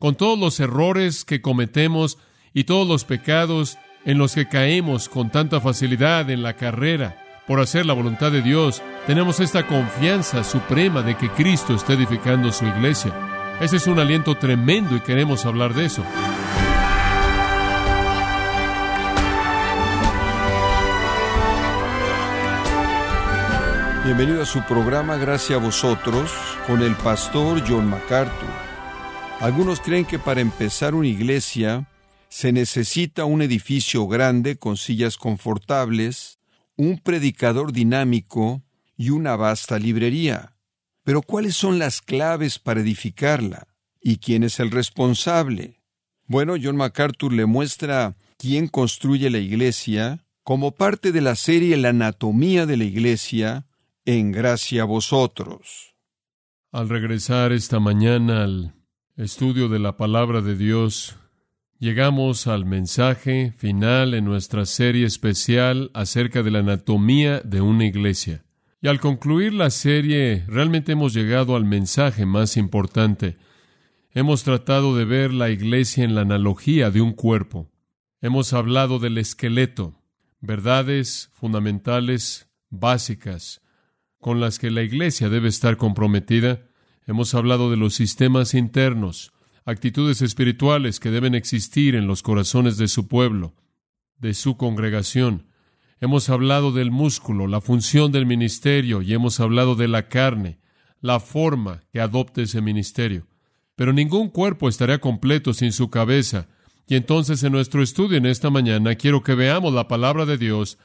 con todos los errores que cometemos y todos los pecados en los que caemos con tanta facilidad en la carrera por hacer la voluntad de Dios, tenemos esta confianza suprema de que Cristo está edificando su iglesia. Ese es un aliento tremendo y queremos hablar de eso. Bienvenido a su programa Gracias a vosotros con el pastor John MacArthur. Algunos creen que para empezar una iglesia se necesita un edificio grande con sillas confortables, un predicador dinámico y una vasta librería. Pero ¿cuáles son las claves para edificarla? ¿Y quién es el responsable? Bueno, John MacArthur le muestra quién construye la iglesia como parte de la serie La anatomía de la iglesia en gracia a vosotros. Al regresar esta mañana al estudio de la palabra de Dios, llegamos al mensaje final en nuestra serie especial acerca de la anatomía de una iglesia. Y al concluir la serie, realmente hemos llegado al mensaje más importante. Hemos tratado de ver la iglesia en la analogía de un cuerpo. Hemos hablado del esqueleto, verdades fundamentales, básicas, con las que la Iglesia debe estar comprometida. Hemos hablado de los sistemas internos, actitudes espirituales que deben existir en los corazones de su pueblo, de su congregación. Hemos hablado del músculo, la función del ministerio, y hemos hablado de la carne, la forma que adopte ese ministerio. Pero ningún cuerpo estaría completo sin su cabeza. Y entonces en nuestro estudio en esta mañana quiero que veamos la palabra de Dios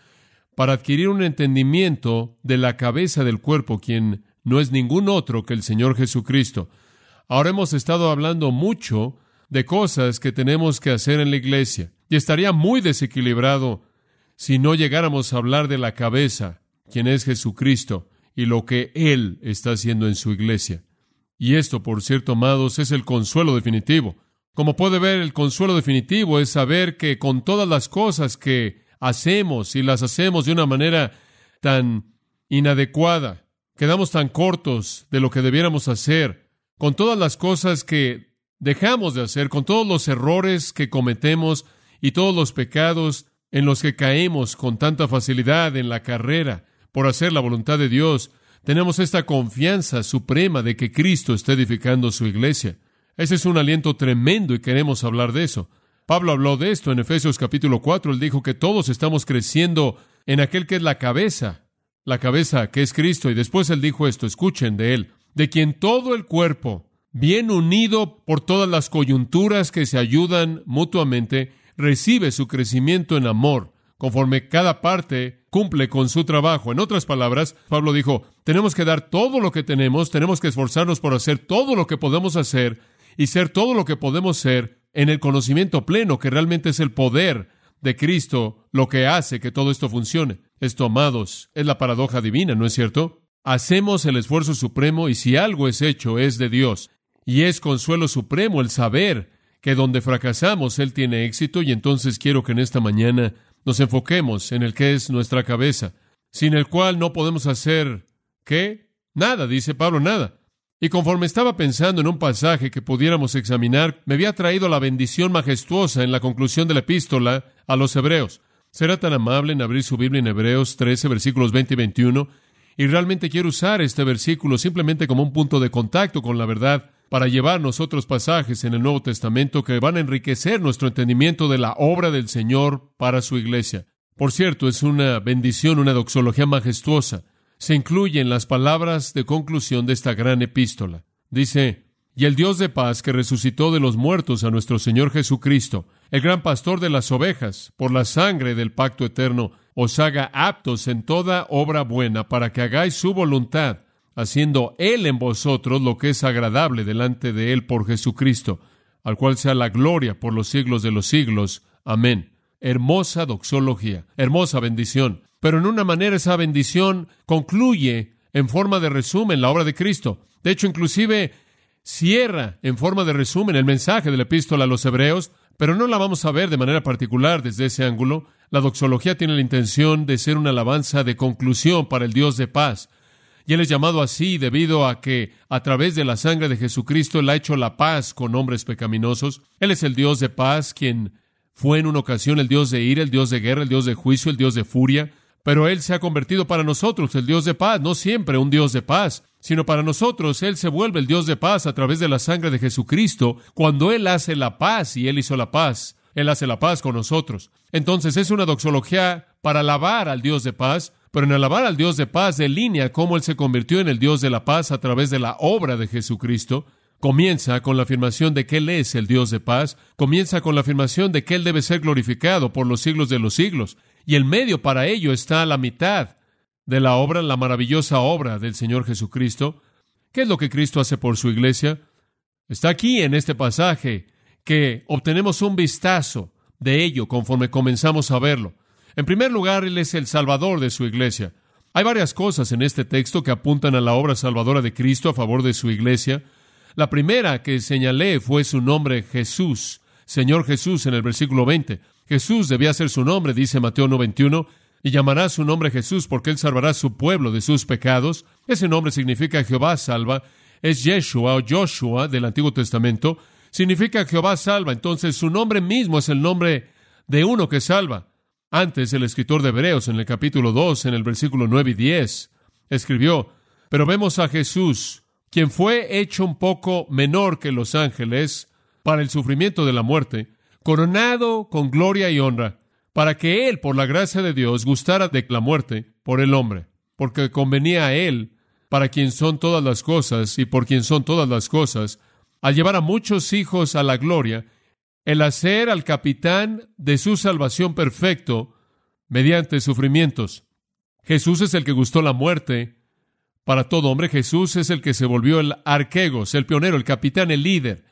para adquirir un entendimiento de la cabeza del cuerpo, quien no es ningún otro que el Señor Jesucristo. Ahora hemos estado hablando mucho de cosas que tenemos que hacer en la iglesia, y estaría muy desequilibrado si no llegáramos a hablar de la cabeza, quien es Jesucristo, y lo que Él está haciendo en su iglesia. Y esto, por cierto, amados, es el consuelo definitivo. Como puede ver, el consuelo definitivo es saber que con todas las cosas que hacemos y las hacemos de una manera tan inadecuada, quedamos tan cortos de lo que debiéramos hacer, con todas las cosas que dejamos de hacer, con todos los errores que cometemos y todos los pecados en los que caemos con tanta facilidad en la carrera por hacer la voluntad de Dios, tenemos esta confianza suprema de que Cristo está edificando su iglesia. Ese es un aliento tremendo y queremos hablar de eso. Pablo habló de esto en Efesios capítulo 4. Él dijo que todos estamos creciendo en aquel que es la cabeza, la cabeza que es Cristo. Y después él dijo esto, escuchen de él, de quien todo el cuerpo, bien unido por todas las coyunturas que se ayudan mutuamente, recibe su crecimiento en amor, conforme cada parte cumple con su trabajo. En otras palabras, Pablo dijo, tenemos que dar todo lo que tenemos, tenemos que esforzarnos por hacer todo lo que podemos hacer y ser todo lo que podemos ser en el conocimiento pleno que realmente es el poder de Cristo lo que hace que todo esto funcione. Esto, amados, es la paradoja divina, ¿no es cierto? Hacemos el esfuerzo supremo y si algo es hecho es de Dios. Y es consuelo supremo el saber que donde fracasamos Él tiene éxito y entonces quiero que en esta mañana nos enfoquemos en el que es nuestra cabeza, sin el cual no podemos hacer ¿qué? Nada, dice Pablo, nada. Y conforme estaba pensando en un pasaje que pudiéramos examinar, me había traído la bendición majestuosa en la conclusión de la epístola a los Hebreos. Será tan amable en abrir su Biblia en Hebreos 13, versículos 20 y 21, y realmente quiero usar este versículo simplemente como un punto de contacto con la verdad para llevarnos otros pasajes en el Nuevo Testamento que van a enriquecer nuestro entendimiento de la obra del Señor para su iglesia. Por cierto, es una bendición, una doxología majestuosa se incluyen las palabras de conclusión de esta gran epístola. Dice, y el Dios de paz que resucitó de los muertos a nuestro Señor Jesucristo, el gran pastor de las ovejas, por la sangre del pacto eterno, os haga aptos en toda obra buena para que hagáis su voluntad, haciendo Él en vosotros lo que es agradable delante de Él por Jesucristo, al cual sea la gloria por los siglos de los siglos. Amén. Hermosa doxología, hermosa bendición pero en una manera esa bendición concluye en forma de resumen la obra de Cristo. De hecho, inclusive cierra en forma de resumen el mensaje de la epístola a los hebreos, pero no la vamos a ver de manera particular desde ese ángulo. La doxología tiene la intención de ser una alabanza de conclusión para el Dios de paz. Y Él es llamado así debido a que a través de la sangre de Jesucristo Él ha hecho la paz con hombres pecaminosos. Él es el Dios de paz, quien fue en una ocasión el Dios de ira, el Dios de guerra, el Dios de juicio, el Dios de furia. Pero Él se ha convertido para nosotros el Dios de paz, no siempre un Dios de paz, sino para nosotros Él se vuelve el Dios de paz a través de la sangre de Jesucristo cuando Él hace la paz y Él hizo la paz. Él hace la paz con nosotros. Entonces es una doxología para alabar al Dios de paz, pero en alabar al Dios de paz de línea cómo Él se convirtió en el Dios de la paz a través de la obra de Jesucristo. Comienza con la afirmación de que Él es el Dios de paz, comienza con la afirmación de que Él debe ser glorificado por los siglos de los siglos, y el medio para ello está a la mitad de la obra, la maravillosa obra del Señor Jesucristo. ¿Qué es lo que Cristo hace por su iglesia? Está aquí en este pasaje que obtenemos un vistazo de ello conforme comenzamos a verlo. En primer lugar, Él es el Salvador de su iglesia. Hay varias cosas en este texto que apuntan a la obra salvadora de Cristo a favor de su iglesia. La primera que señalé fue su nombre Jesús, Señor Jesús en el versículo 20. Jesús debía ser su nombre, dice Mateo 91, y llamará su nombre Jesús porque él salvará a su pueblo de sus pecados. Ese nombre significa Jehová salva, es Yeshua o Joshua del Antiguo Testamento, significa Jehová salva. Entonces su nombre mismo es el nombre de uno que salva. Antes el escritor de Hebreos en el capítulo 2, en el versículo 9 y 10, escribió, pero vemos a Jesús, quien fue hecho un poco menor que los ángeles para el sufrimiento de la muerte, coronado con gloria y honra, para que él, por la gracia de Dios, gustara de la muerte por el hombre, porque convenía a él, para quien son todas las cosas y por quien son todas las cosas, al llevar a muchos hijos a la gloria, el hacer al capitán de su salvación perfecto mediante sufrimientos. Jesús es el que gustó la muerte para todo hombre. Jesús es el que se volvió el arquegos, el pionero, el capitán, el líder,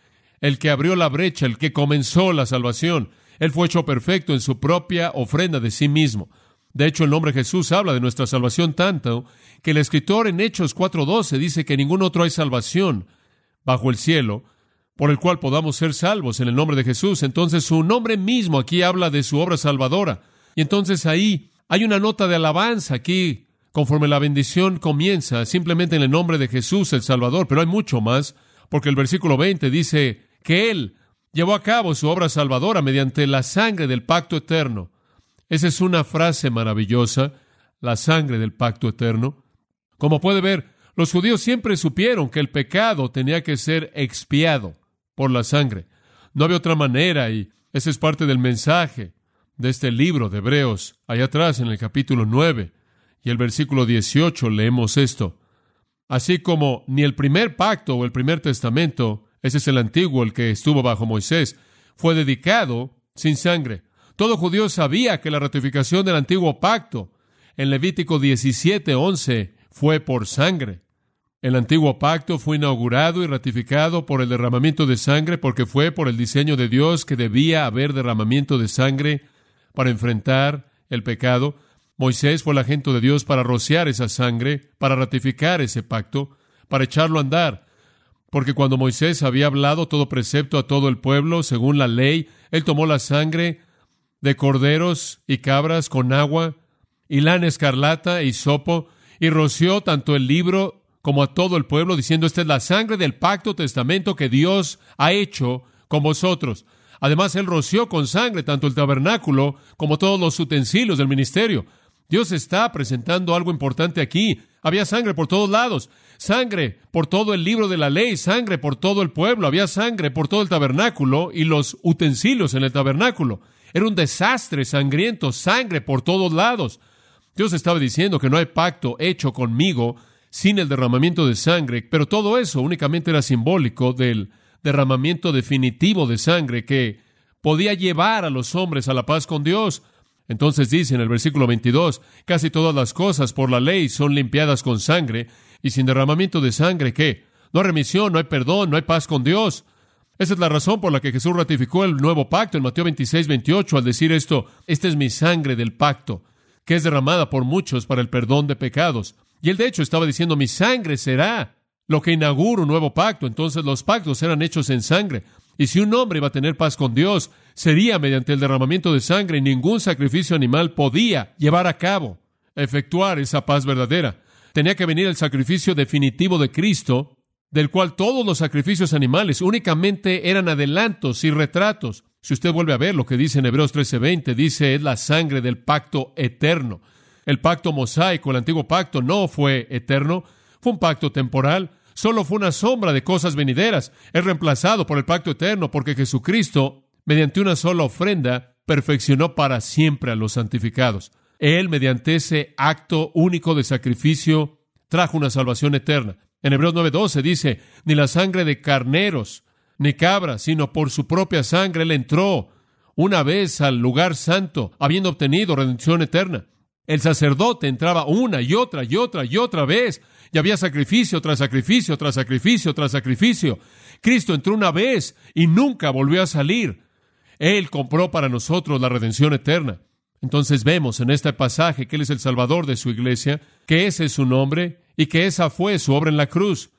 el que abrió la brecha, el que comenzó la salvación. Él fue hecho perfecto en su propia ofrenda de sí mismo. De hecho, el nombre Jesús habla de nuestra salvación tanto que el escritor en Hechos 4.12 dice que ningún otro hay salvación bajo el cielo, por el cual podamos ser salvos en el nombre de Jesús. Entonces su nombre mismo aquí habla de su obra salvadora. Y entonces ahí hay una nota de alabanza aquí, conforme la bendición comienza, simplemente en el nombre de Jesús el Salvador, pero hay mucho más, porque el versículo 20 dice que Él llevó a cabo su obra salvadora mediante la sangre del pacto eterno. Esa es una frase maravillosa, la sangre del pacto eterno. Como puede ver, los judíos siempre supieron que el pecado tenía que ser expiado por la sangre. No había otra manera y ese es parte del mensaje de este libro de Hebreos. Allá atrás en el capítulo 9 y el versículo 18 leemos esto. Así como ni el primer pacto o el primer testamento, ese es el antiguo, el que estuvo bajo Moisés, fue dedicado sin sangre. Todo judío sabía que la ratificación del antiguo pacto en Levítico 17:11 fue por sangre. El antiguo pacto fue inaugurado y ratificado por el derramamiento de sangre porque fue por el diseño de Dios que debía haber derramamiento de sangre para enfrentar el pecado. Moisés fue el agente de Dios para rociar esa sangre, para ratificar ese pacto, para echarlo a andar. Porque cuando Moisés había hablado todo precepto a todo el pueblo, según la ley, él tomó la sangre de corderos y cabras con agua, y lana escarlata y sopo, y roció tanto el libro como a todo el pueblo, diciendo, esta es la sangre del pacto testamento que Dios ha hecho con vosotros. Además, Él roció con sangre tanto el tabernáculo como todos los utensilios del ministerio. Dios está presentando algo importante aquí. Había sangre por todos lados, sangre por todo el libro de la ley, sangre por todo el pueblo, había sangre por todo el tabernáculo y los utensilios en el tabernáculo. Era un desastre sangriento, sangre por todos lados. Dios estaba diciendo que no hay pacto hecho conmigo sin el derramamiento de sangre, pero todo eso únicamente era simbólico del derramamiento definitivo de sangre que podía llevar a los hombres a la paz con Dios. Entonces dice en el versículo 22, casi todas las cosas por la ley son limpiadas con sangre, y sin derramamiento de sangre, ¿qué? No hay remisión, no hay perdón, no hay paz con Dios. Esa es la razón por la que Jesús ratificó el nuevo pacto en Mateo 26, 28 al decir esto, esta es mi sangre del pacto, que es derramada por muchos para el perdón de pecados. Y él de hecho estaba diciendo, mi sangre será lo que inaugura un nuevo pacto. Entonces los pactos eran hechos en sangre. Y si un hombre iba a tener paz con Dios, sería mediante el derramamiento de sangre y ningún sacrificio animal podía llevar a cabo, efectuar esa paz verdadera. Tenía que venir el sacrificio definitivo de Cristo, del cual todos los sacrificios animales únicamente eran adelantos y retratos. Si usted vuelve a ver lo que dice en Hebreos 13:20, dice es la sangre del pacto eterno. El pacto mosaico, el antiguo pacto, no fue eterno, fue un pacto temporal, solo fue una sombra de cosas venideras. Es reemplazado por el pacto eterno porque Jesucristo, mediante una sola ofrenda, perfeccionó para siempre a los santificados. Él, mediante ese acto único de sacrificio, trajo una salvación eterna. En Hebreos 9:12 dice, ni la sangre de carneros, ni cabras, sino por su propia sangre Él entró una vez al lugar santo, habiendo obtenido redención eterna. El sacerdote entraba una y otra y otra y otra vez, y había sacrificio tras sacrificio tras sacrificio tras sacrificio. Cristo entró una vez y nunca volvió a salir. Él compró para nosotros la redención eterna. Entonces vemos en este pasaje que Él es el Salvador de su iglesia, que ese es su nombre y que esa fue su obra en la cruz.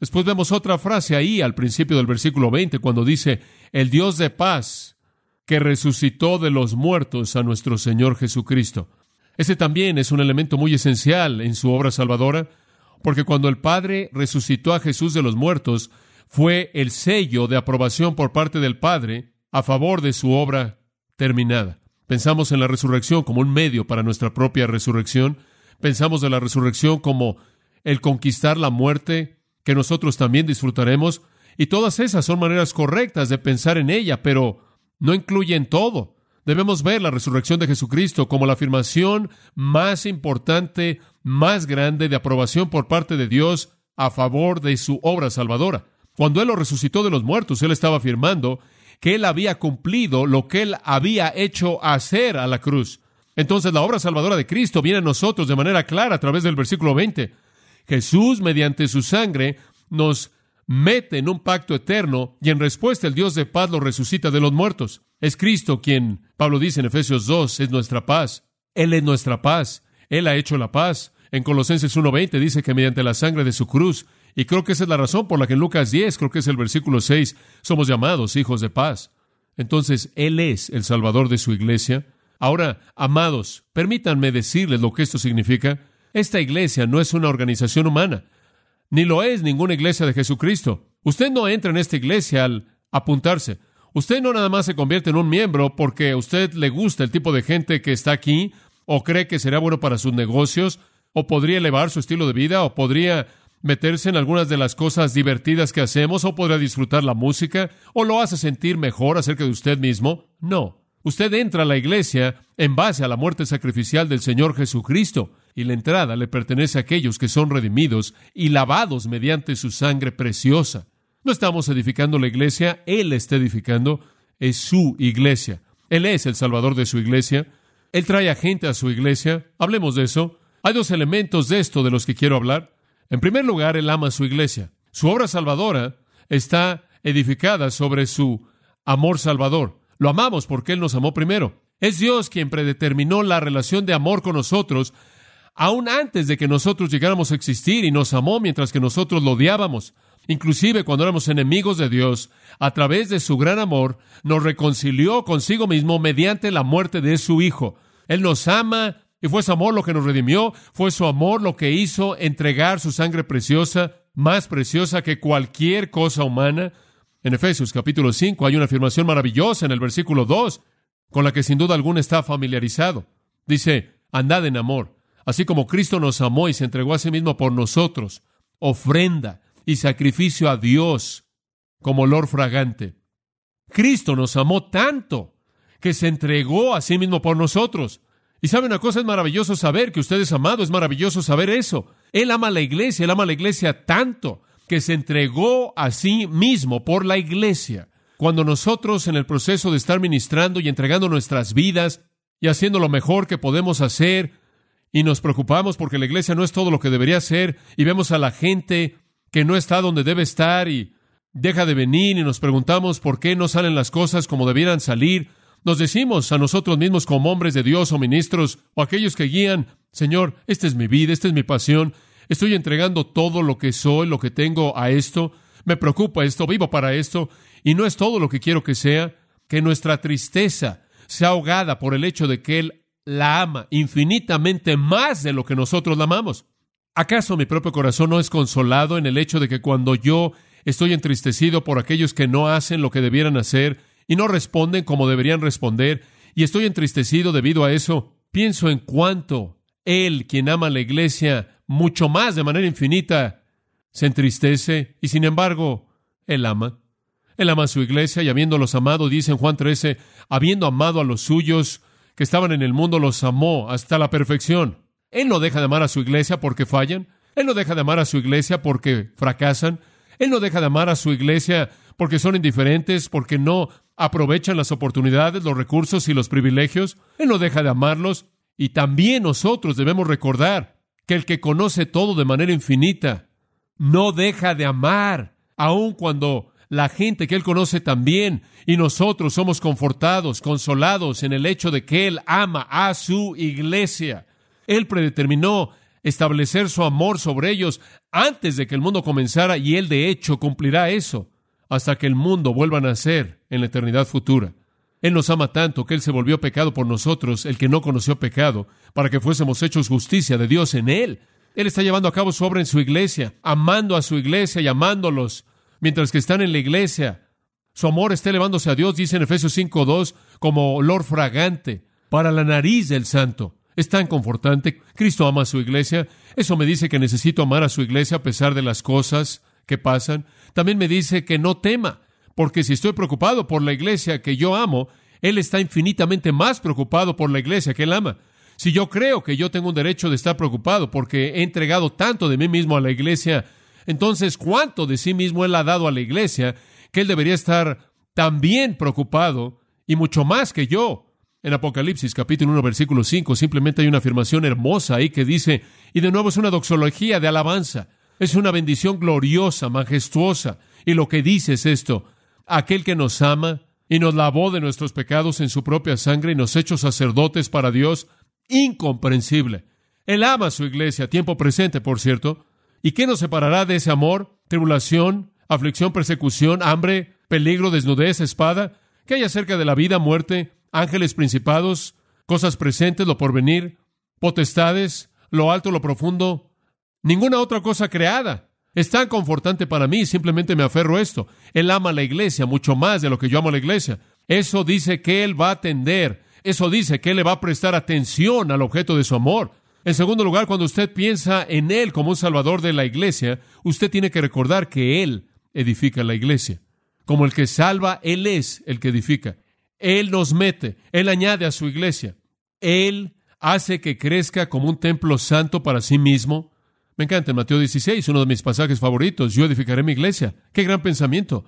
Después vemos otra frase ahí al principio del versículo 20 cuando dice, el Dios de paz que resucitó de los muertos a nuestro Señor Jesucristo. Ese también es un elemento muy esencial en su obra salvadora, porque cuando el Padre resucitó a Jesús de los muertos, fue el sello de aprobación por parte del Padre a favor de su obra terminada. Pensamos en la resurrección como un medio para nuestra propia resurrección. Pensamos de la resurrección como el conquistar la muerte que nosotros también disfrutaremos. Y todas esas son maneras correctas de pensar en ella, pero no incluyen todo. Debemos ver la resurrección de Jesucristo como la afirmación más importante, más grande de aprobación por parte de Dios a favor de su obra salvadora. Cuando Él lo resucitó de los muertos, Él estaba afirmando que Él había cumplido lo que Él había hecho hacer a la cruz. Entonces la obra salvadora de Cristo viene a nosotros de manera clara a través del versículo 20. Jesús, mediante su sangre, nos mete en un pacto eterno y en respuesta el Dios de paz lo resucita de los muertos. Es Cristo quien, Pablo dice en Efesios 2, es nuestra paz. Él es nuestra paz. Él ha hecho la paz. En Colosenses 1.20 dice que mediante la sangre de su cruz, y creo que esa es la razón por la que en Lucas 10, creo que es el versículo 6, somos llamados hijos de paz. Entonces, Él es el Salvador de su iglesia. Ahora, amados, permítanme decirles lo que esto significa. Esta iglesia no es una organización humana, ni lo es ninguna iglesia de Jesucristo. Usted no entra en esta iglesia al apuntarse. Usted no nada más se convierte en un miembro porque a usted le gusta el tipo de gente que está aquí, o cree que será bueno para sus negocios, o podría elevar su estilo de vida, o podría meterse en algunas de las cosas divertidas que hacemos, o podrá disfrutar la música, o lo hace sentir mejor acerca de usted mismo. No. Usted entra a la iglesia en base a la muerte sacrificial del Señor Jesucristo, y la entrada le pertenece a aquellos que son redimidos y lavados mediante su sangre preciosa. No estamos edificando la iglesia, Él está edificando, es su iglesia. Él es el Salvador de su iglesia. Él trae a gente a su iglesia. Hablemos de eso. Hay dos elementos de esto de los que quiero hablar. En primer lugar, Él ama su iglesia. Su obra salvadora está edificada sobre su amor salvador. Lo amamos porque Él nos amó primero. Es Dios quien predeterminó la relación de amor con nosotros aún antes de que nosotros llegáramos a existir y nos amó mientras que nosotros lo odiábamos. Inclusive cuando éramos enemigos de Dios, a través de su gran amor, nos reconcilió consigo mismo mediante la muerte de su Hijo. Él nos ama y fue su amor lo que nos redimió, fue su amor lo que hizo entregar su sangre preciosa, más preciosa que cualquier cosa humana. En Efesios capítulo 5 hay una afirmación maravillosa en el versículo 2, con la que sin duda alguna está familiarizado. Dice, andad en amor, así como Cristo nos amó y se entregó a sí mismo por nosotros, ofrenda y sacrificio a Dios como olor fragante. Cristo nos amó tanto que se entregó a sí mismo por nosotros. Y sabe una cosa, es maravilloso saber que usted es amado, es maravilloso saber eso. Él ama a la iglesia, él ama a la iglesia tanto que se entregó a sí mismo por la iglesia. Cuando nosotros en el proceso de estar ministrando y entregando nuestras vidas y haciendo lo mejor que podemos hacer y nos preocupamos porque la iglesia no es todo lo que debería ser y vemos a la gente que no está donde debe estar y deja de venir y nos preguntamos por qué no salen las cosas como debieran salir, nos decimos a nosotros mismos como hombres de Dios o ministros o aquellos que guían, Señor, esta es mi vida, esta es mi pasión, estoy entregando todo lo que soy, lo que tengo a esto, me preocupa esto, vivo para esto, y no es todo lo que quiero que sea, que nuestra tristeza sea ahogada por el hecho de que Él la ama infinitamente más de lo que nosotros la amamos. ¿Acaso mi propio corazón no es consolado en el hecho de que cuando yo estoy entristecido por aquellos que no hacen lo que debieran hacer y no responden como deberían responder, y estoy entristecido debido a eso, pienso en cuánto Él, quien ama a la iglesia mucho más de manera infinita, se entristece y sin embargo, Él ama. Él ama a su iglesia y habiéndolos amado, dice en Juan 13, habiendo amado a los suyos que estaban en el mundo, los amó hasta la perfección. Él no deja de amar a su iglesia porque fallan. Él no deja de amar a su iglesia porque fracasan. Él no deja de amar a su iglesia porque son indiferentes, porque no aprovechan las oportunidades, los recursos y los privilegios. Él no deja de amarlos. Y también nosotros debemos recordar que el que conoce todo de manera infinita no deja de amar, aun cuando la gente que Él conoce también y nosotros somos confortados, consolados en el hecho de que Él ama a su iglesia. Él predeterminó establecer su amor sobre ellos antes de que el mundo comenzara y Él de hecho cumplirá eso hasta que el mundo vuelva a nacer en la eternidad futura. Él nos ama tanto que Él se volvió pecado por nosotros, el que no conoció pecado, para que fuésemos hechos justicia de Dios en Él. Él está llevando a cabo su obra en su iglesia, amando a su iglesia y amándolos, mientras que están en la iglesia. Su amor está elevándose a Dios, dice en Efesios 5.2, como olor fragante para la nariz del santo. Es tan confortante. Cristo ama a su iglesia. Eso me dice que necesito amar a su iglesia a pesar de las cosas que pasan. También me dice que no tema, porque si estoy preocupado por la iglesia que yo amo, Él está infinitamente más preocupado por la iglesia que Él ama. Si yo creo que yo tengo un derecho de estar preocupado porque he entregado tanto de mí mismo a la iglesia, entonces cuánto de sí mismo Él ha dado a la iglesia que Él debería estar también preocupado y mucho más que yo. En Apocalipsis capítulo 1 versículo 5 simplemente hay una afirmación hermosa ahí que dice, y de nuevo es una doxología de alabanza. Es una bendición gloriosa, majestuosa. Y lo que dice es esto, aquel que nos ama y nos lavó de nuestros pecados en su propia sangre y nos hecho sacerdotes para Dios, incomprensible. Él ama a su iglesia, tiempo presente, por cierto. ¿Y qué nos separará de ese amor? Tribulación, aflicción, persecución, hambre, peligro, desnudez, espada. ¿Qué hay acerca de la vida, muerte, ángeles, principados, cosas presentes, lo porvenir, potestades, lo alto, lo profundo, Ninguna otra cosa creada. Es tan confortante para mí, simplemente me aferro a esto. Él ama a la iglesia mucho más de lo que yo amo a la iglesia. Eso dice que Él va a atender, eso dice que Él le va a prestar atención al objeto de su amor. En segundo lugar, cuando usted piensa en Él como un salvador de la iglesia, usted tiene que recordar que Él edifica la iglesia. Como el que salva, Él es el que edifica. Él nos mete, Él añade a su iglesia. Él hace que crezca como un templo santo para sí mismo. Me encanta en Mateo 16, uno de mis pasajes favoritos. Yo edificaré mi iglesia. Qué gran pensamiento.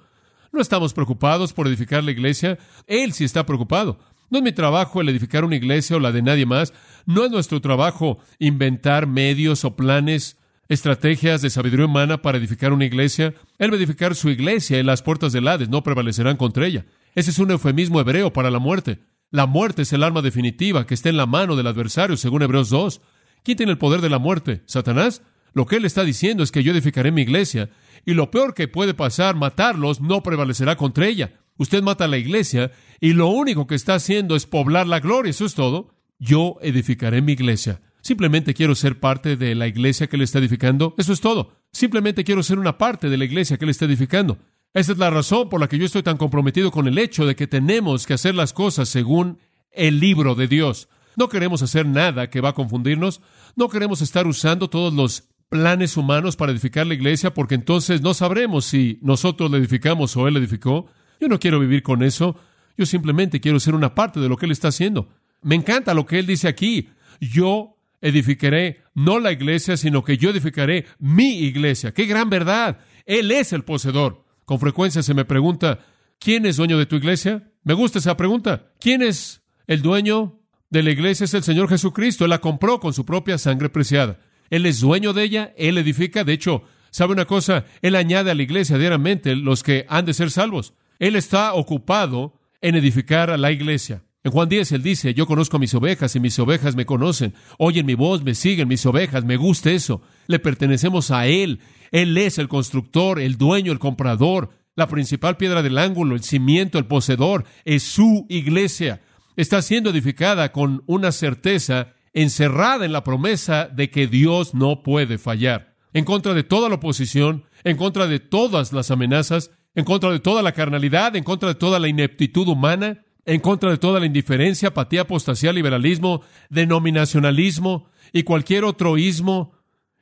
No estamos preocupados por edificar la iglesia. Él sí está preocupado. No es mi trabajo el edificar una iglesia o la de nadie más. No es nuestro trabajo inventar medios o planes, estrategias de sabiduría humana para edificar una iglesia. Él va a edificar su iglesia y las puertas del Hades no prevalecerán contra ella. Ese es un eufemismo hebreo para la muerte. La muerte es el arma definitiva que está en la mano del adversario, según Hebreos 2. ¿Quién tiene el poder de la muerte? ¿Satanás? Lo que él está diciendo es que yo edificaré mi iglesia y lo peor que puede pasar, matarlos, no prevalecerá contra ella. Usted mata a la iglesia y lo único que está haciendo es poblar la gloria, eso es todo. Yo edificaré mi iglesia. Simplemente quiero ser parte de la iglesia que él está edificando. Eso es todo. Simplemente quiero ser una parte de la iglesia que él está edificando. Esa es la razón por la que yo estoy tan comprometido con el hecho de que tenemos que hacer las cosas según el libro de Dios. No queremos hacer nada que va a confundirnos. No queremos estar usando todos los planes humanos para edificar la iglesia, porque entonces no sabremos si nosotros la edificamos o Él la edificó. Yo no quiero vivir con eso. Yo simplemente quiero ser una parte de lo que Él está haciendo. Me encanta lo que Él dice aquí. Yo edificaré no la iglesia, sino que yo edificaré mi iglesia. ¡Qué gran verdad! Él es el poseedor. Con frecuencia se me pregunta, ¿quién es dueño de tu iglesia? Me gusta esa pregunta. ¿Quién es el dueño de la iglesia? Es el Señor Jesucristo. Él la compró con su propia sangre preciada. Él es dueño de ella, Él edifica. De hecho, ¿sabe una cosa? Él añade a la iglesia diariamente los que han de ser salvos. Él está ocupado en edificar a la iglesia. En Juan 10 él dice, yo conozco a mis ovejas y mis ovejas me conocen, oyen mi voz, me siguen mis ovejas, me gusta eso. Le pertenecemos a Él. Él es el constructor, el dueño, el comprador, la principal piedra del ángulo, el cimiento, el poseedor. Es su iglesia. Está siendo edificada con una certeza encerrada en la promesa de que Dios no puede fallar, en contra de toda la oposición, en contra de todas las amenazas, en contra de toda la carnalidad, en contra de toda la ineptitud humana, en contra de toda la indiferencia, apatía, apostasía, liberalismo, denominacionalismo y cualquier otro ismo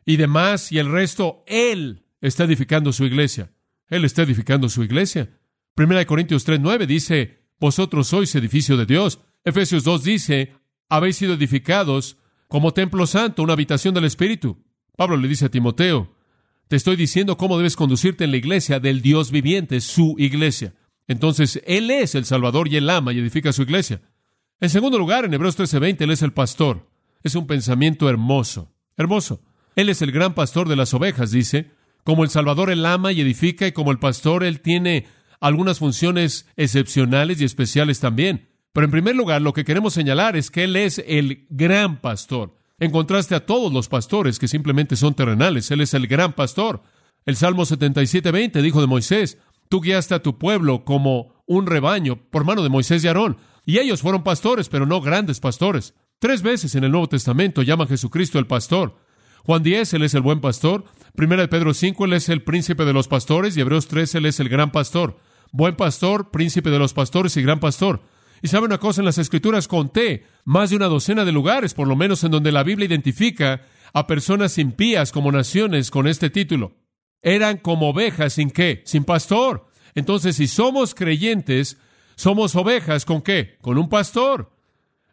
y demás y el resto, Él está edificando su iglesia. Él está edificando su iglesia. Primera de Corintios 3.9 dice, vosotros sois edificio de Dios. Efesios 2 dice, habéis sido edificados como templo santo, una habitación del Espíritu. Pablo le dice a Timoteo, te estoy diciendo cómo debes conducirte en la iglesia del Dios viviente, su iglesia. Entonces, Él es el Salvador y el ama y edifica su iglesia. En segundo lugar, en Hebreos 13:20, Él es el pastor. Es un pensamiento hermoso, hermoso. Él es el gran pastor de las ovejas, dice. Como el Salvador, Él ama y edifica, y como el pastor, Él tiene algunas funciones excepcionales y especiales también. Pero en primer lugar, lo que queremos señalar es que Él es el gran pastor. En contraste a todos los pastores que simplemente son terrenales, Él es el gran pastor. El Salmo 77:20 dijo de Moisés, Tú guiaste a tu pueblo como un rebaño por mano de Moisés y Aarón. Y ellos fueron pastores, pero no grandes pastores. Tres veces en el Nuevo Testamento llama a Jesucristo el pastor. Juan 10, Él es el buen pastor. Primera de Pedro 5, Él es el príncipe de los pastores. Y Hebreos 3, Él es el gran pastor. Buen pastor, príncipe de los pastores y gran pastor. Y sabe una cosa, en las escrituras conté más de una docena de lugares, por lo menos en donde la Biblia identifica a personas impías como naciones con este título eran como ovejas sin qué, sin pastor. Entonces, si somos creyentes, somos ovejas con qué, con un pastor.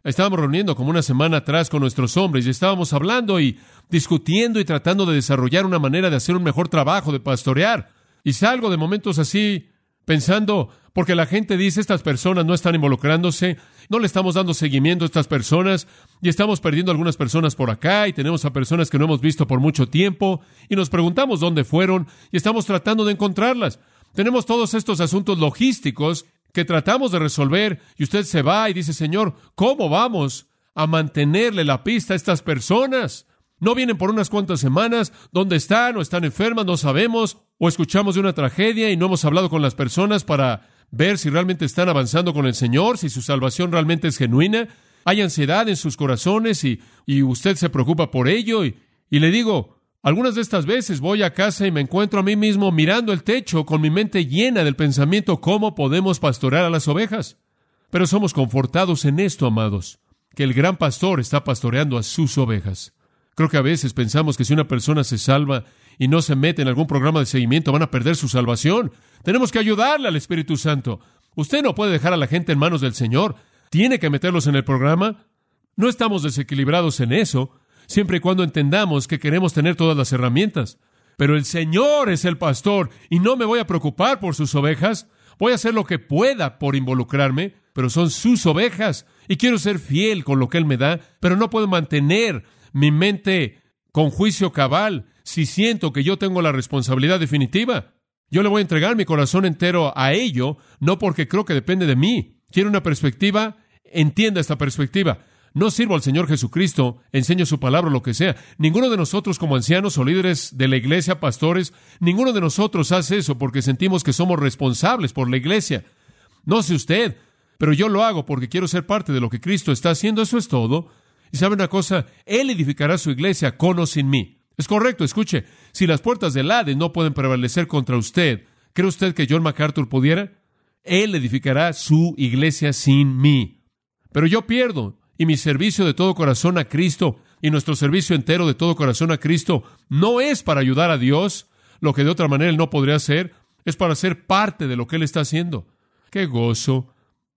Estábamos reuniendo como una semana atrás con nuestros hombres y estábamos hablando y discutiendo y tratando de desarrollar una manera de hacer un mejor trabajo de pastorear. Y salgo de momentos así pensando, porque la gente dice estas personas no están involucrándose, no le estamos dando seguimiento a estas personas y estamos perdiendo algunas personas por acá y tenemos a personas que no hemos visto por mucho tiempo y nos preguntamos dónde fueron y estamos tratando de encontrarlas. Tenemos todos estos asuntos logísticos que tratamos de resolver y usted se va y dice, Señor, ¿cómo vamos a mantenerle la pista a estas personas? No vienen por unas cuantas semanas, ¿dónde están o están enfermas? No sabemos, o escuchamos de una tragedia y no hemos hablado con las personas para ver si realmente están avanzando con el Señor, si su salvación realmente es genuina. Hay ansiedad en sus corazones y, y usted se preocupa por ello. Y, y le digo, algunas de estas veces voy a casa y me encuentro a mí mismo mirando el techo con mi mente llena del pensamiento cómo podemos pastorear a las ovejas. Pero somos confortados en esto, amados, que el gran pastor está pastoreando a sus ovejas. Creo que a veces pensamos que si una persona se salva y no se mete en algún programa de seguimiento van a perder su salvación. Tenemos que ayudarle al Espíritu Santo. Usted no puede dejar a la gente en manos del Señor. Tiene que meterlos en el programa. No estamos desequilibrados en eso, siempre y cuando entendamos que queremos tener todas las herramientas. Pero el Señor es el pastor y no me voy a preocupar por sus ovejas. Voy a hacer lo que pueda por involucrarme, pero son sus ovejas y quiero ser fiel con lo que Él me da, pero no puedo mantener mi mente con juicio cabal si siento que yo tengo la responsabilidad definitiva. Yo le voy a entregar mi corazón entero a ello, no porque creo que depende de mí. Quiero una perspectiva, entienda esta perspectiva. No sirvo al Señor Jesucristo, enseño su palabra, lo que sea. Ninguno de nosotros como ancianos o líderes de la iglesia, pastores, ninguno de nosotros hace eso porque sentimos que somos responsables por la iglesia. No sé usted, pero yo lo hago porque quiero ser parte de lo que Cristo está haciendo, eso es todo. Y sabe una cosa, Él edificará su iglesia con o sin mí. Es correcto, escuche, si las puertas del Hades no pueden prevalecer contra usted, ¿cree usted que John MacArthur pudiera? Él edificará su iglesia sin mí. Pero yo pierdo, y mi servicio de todo corazón a Cristo y nuestro servicio entero de todo corazón a Cristo no es para ayudar a Dios, lo que de otra manera Él no podría hacer, es para ser parte de lo que Él está haciendo. ¡Qué gozo!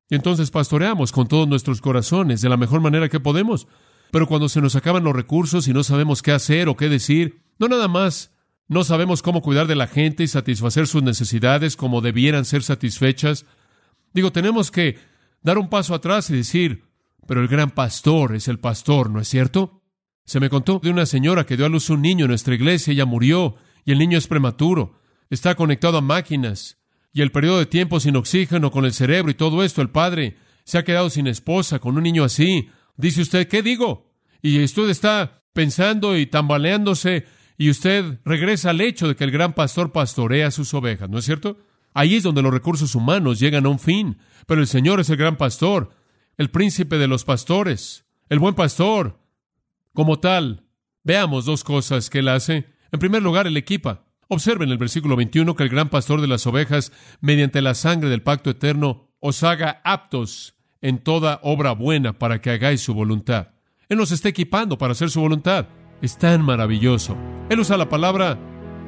Y entonces pastoreamos con todos nuestros corazones de la mejor manera que podemos. Pero cuando se nos acaban los recursos y no sabemos qué hacer o qué decir, no nada más no sabemos cómo cuidar de la gente y satisfacer sus necesidades como debieran ser satisfechas. Digo, tenemos que dar un paso atrás y decir, pero el gran pastor es el pastor, ¿no es cierto? Se me contó de una señora que dio a luz un niño en nuestra iglesia, ella murió y el niño es prematuro, está conectado a máquinas y el periodo de tiempo sin oxígeno con el cerebro y todo esto, el padre se ha quedado sin esposa con un niño así, Dice usted, ¿qué digo? Y usted está pensando y tambaleándose y usted regresa al hecho de que el gran pastor pastorea sus ovejas, ¿no es cierto? Ahí es donde los recursos humanos llegan a un fin, pero el Señor es el gran pastor, el príncipe de los pastores, el buen pastor, Como tal, veamos dos cosas que él hace. En primer lugar, él equipa. Observen el versículo 21 que el gran pastor de las ovejas, mediante la sangre del pacto eterno, os haga aptos en toda obra buena para que hagáis su voluntad. Él nos está equipando para hacer su voluntad. Es tan maravilloso. Él usa la palabra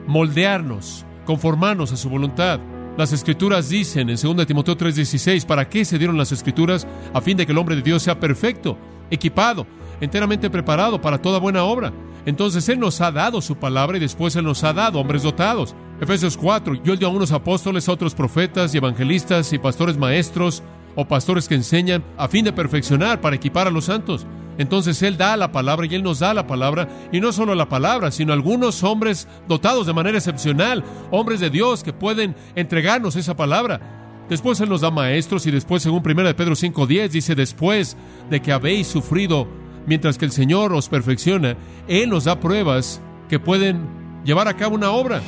moldearnos, conformarnos a su voluntad. Las escrituras dicen en 2 Timoteo 3:16, ¿para qué se dieron las escrituras? A fin de que el hombre de Dios sea perfecto, equipado, enteramente preparado para toda buena obra. Entonces Él nos ha dado su palabra y después Él nos ha dado hombres dotados. Efesios 4, yo dio a unos apóstoles, a otros profetas y evangelistas y pastores maestros o pastores que enseñan a fin de perfeccionar para equipar a los santos. Entonces Él da la palabra y Él nos da la palabra, y no solo la palabra, sino algunos hombres dotados de manera excepcional, hombres de Dios que pueden entregarnos esa palabra. Después Él nos da maestros y después, según 1 de Pedro 5.10, dice, después de que habéis sufrido, mientras que el Señor os perfecciona, Él nos da pruebas que pueden llevar a cabo una obra.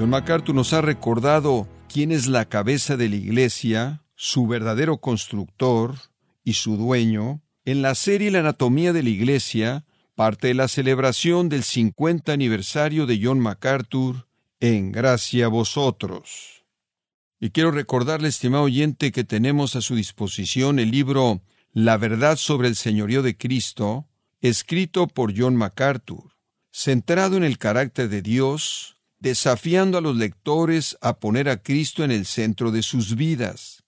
John MacArthur nos ha recordado quién es la cabeza de la iglesia, su verdadero constructor y su dueño, en la serie La anatomía de la iglesia, parte de la celebración del 50 aniversario de John MacArthur, en gracia a vosotros. Y quiero recordarle, estimado oyente, que tenemos a su disposición el libro La verdad sobre el señorío de Cristo, escrito por John MacArthur, centrado en el carácter de Dios, desafiando a los lectores a poner a Cristo en el centro de sus vidas.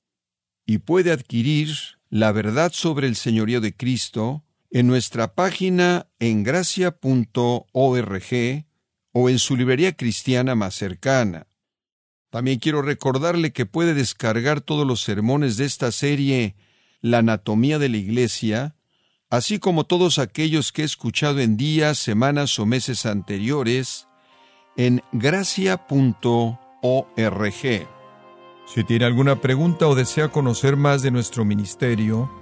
Y puede adquirir la verdad sobre el señorío de Cristo en nuestra página en gracia.org o en su librería cristiana más cercana. También quiero recordarle que puede descargar todos los sermones de esta serie La anatomía de la Iglesia, así como todos aquellos que he escuchado en días, semanas o meses anteriores, en gracia.org. Si tiene alguna pregunta o desea conocer más de nuestro ministerio,